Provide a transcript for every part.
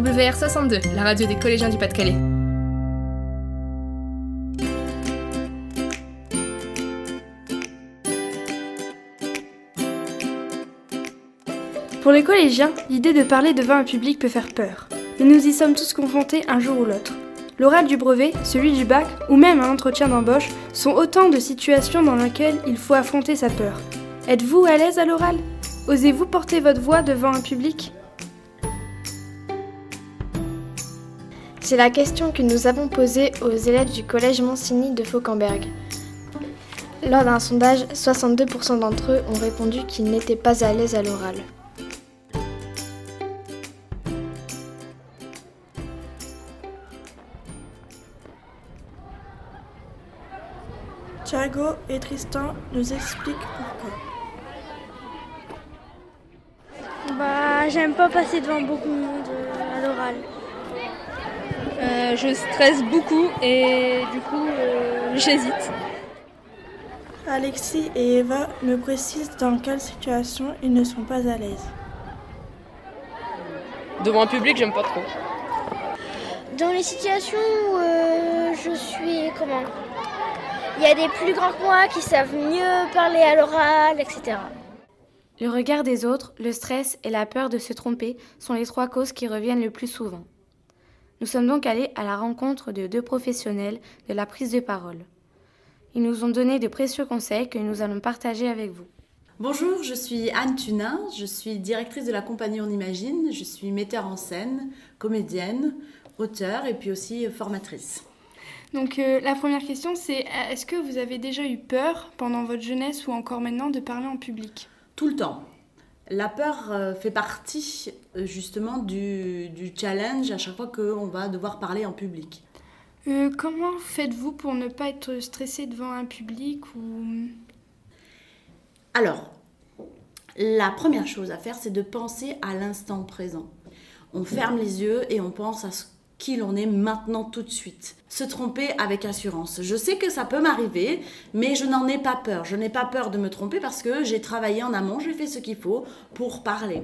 WR62, la radio des collégiens du Pas-de-Calais. Pour les collégiens, l'idée de parler devant un public peut faire peur. Mais nous y sommes tous confrontés un jour ou l'autre. L'oral du brevet, celui du bac ou même un entretien d'embauche sont autant de situations dans lesquelles il faut affronter sa peur. Êtes-vous à l'aise à l'oral? Osez-vous porter votre voix devant un public? C'est la question que nous avons posée aux élèves du collège Monsigny de Fauquemberg. Lors d'un sondage, 62% d'entre eux ont répondu qu'ils n'étaient pas à l'aise à l'oral. Thiago et Tristan nous expliquent pourquoi. Bah, j'aime pas passer devant beaucoup de monde euh, à l'oral. Euh, je stresse beaucoup et du coup, euh, j'hésite. Alexis et Eva me précisent dans quelle situation ils ne sont pas à l'aise. Devant un public, j'aime pas trop. Dans les situations où euh, je suis. Comment Il y a des plus grands que moi qui savent mieux parler à l'oral, etc. Le regard des autres, le stress et la peur de se tromper sont les trois causes qui reviennent le plus souvent. Nous sommes donc allés à la rencontre de deux professionnels de la prise de parole. Ils nous ont donné de précieux conseils que nous allons partager avec vous. Bonjour, je suis Anne Tunin, je suis directrice de la compagnie On Imagine, je suis metteur en scène, comédienne, auteur et puis aussi formatrice. Donc euh, la première question c'est euh, est-ce que vous avez déjà eu peur pendant votre jeunesse ou encore maintenant de parler en public? Tout le temps. La peur euh, fait partie euh, justement du, du challenge à chaque fois qu'on va devoir parler en public. Euh, Comment faites-vous pour ne pas être stressé devant un public ou Alors, la première chose à faire, c'est de penser à l'instant présent. On ferme les yeux et on pense à ce qui l'on est maintenant tout de suite. Se tromper avec assurance. Je sais que ça peut m'arriver, mais je n'en ai pas peur. Je n'ai pas peur de me tromper parce que j'ai travaillé en amont, j'ai fait ce qu'il faut pour parler.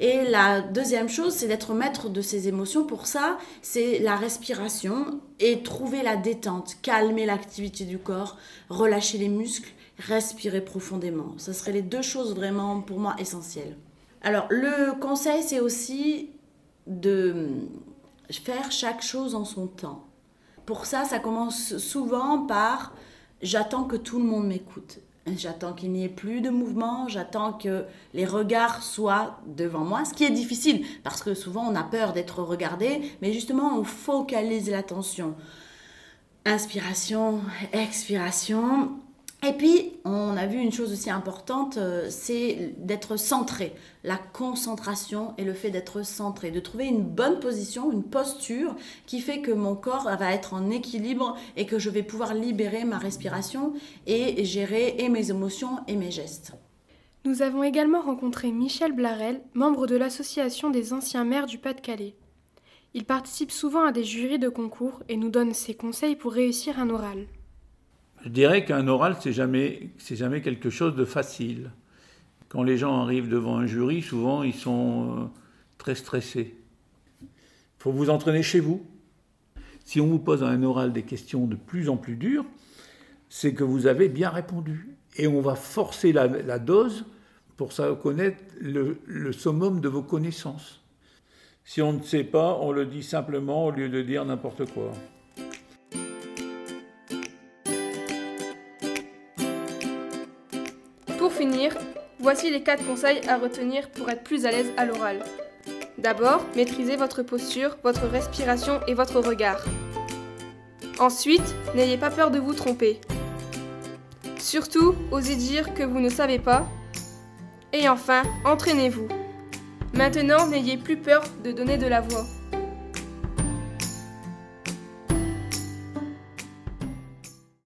Et la deuxième chose, c'est d'être maître de ses émotions. Pour ça, c'est la respiration et trouver la détente, calmer l'activité du corps, relâcher les muscles, respirer profondément. Ce seraient les deux choses vraiment pour moi essentielles. Alors, le conseil, c'est aussi de faire chaque chose en son temps. Pour ça, ça commence souvent par j'attends que tout le monde m'écoute. J'attends qu'il n'y ait plus de mouvement, j'attends que les regards soient devant moi, ce qui est difficile parce que souvent on a peur d'être regardé, mais justement on focalise l'attention. Inspiration, expiration. Et puis, on a vu une chose aussi importante, euh, c'est d'être centré. La concentration et le fait d'être centré, de trouver une bonne position, une posture qui fait que mon corps va être en équilibre et que je vais pouvoir libérer ma respiration et gérer mes émotions et mes gestes. Nous avons également rencontré Michel Blarel, membre de l'association des anciens maires du Pas-de-Calais. Il participe souvent à des jurys de concours et nous donne ses conseils pour réussir un oral. Je dirais qu'un oral, c'est jamais, jamais quelque chose de facile. Quand les gens arrivent devant un jury, souvent ils sont euh, très stressés. Il faut vous entraîner chez vous. Si on vous pose un oral des questions de plus en plus dures, c'est que vous avez bien répondu. Et on va forcer la, dose pour connaître le, le summum de vos connaissances. Si on ne sait pas, on le dit simplement au lieu de dire n'importe quoi. Voici les 4 conseils à retenir pour être plus à l'aise à l'oral. D'abord, maîtrisez votre posture, votre respiration et votre regard. Ensuite, n'ayez pas peur de vous tromper. Surtout, osez dire que vous ne savez pas. Et enfin, entraînez-vous. Maintenant, n'ayez plus peur de donner de la voix.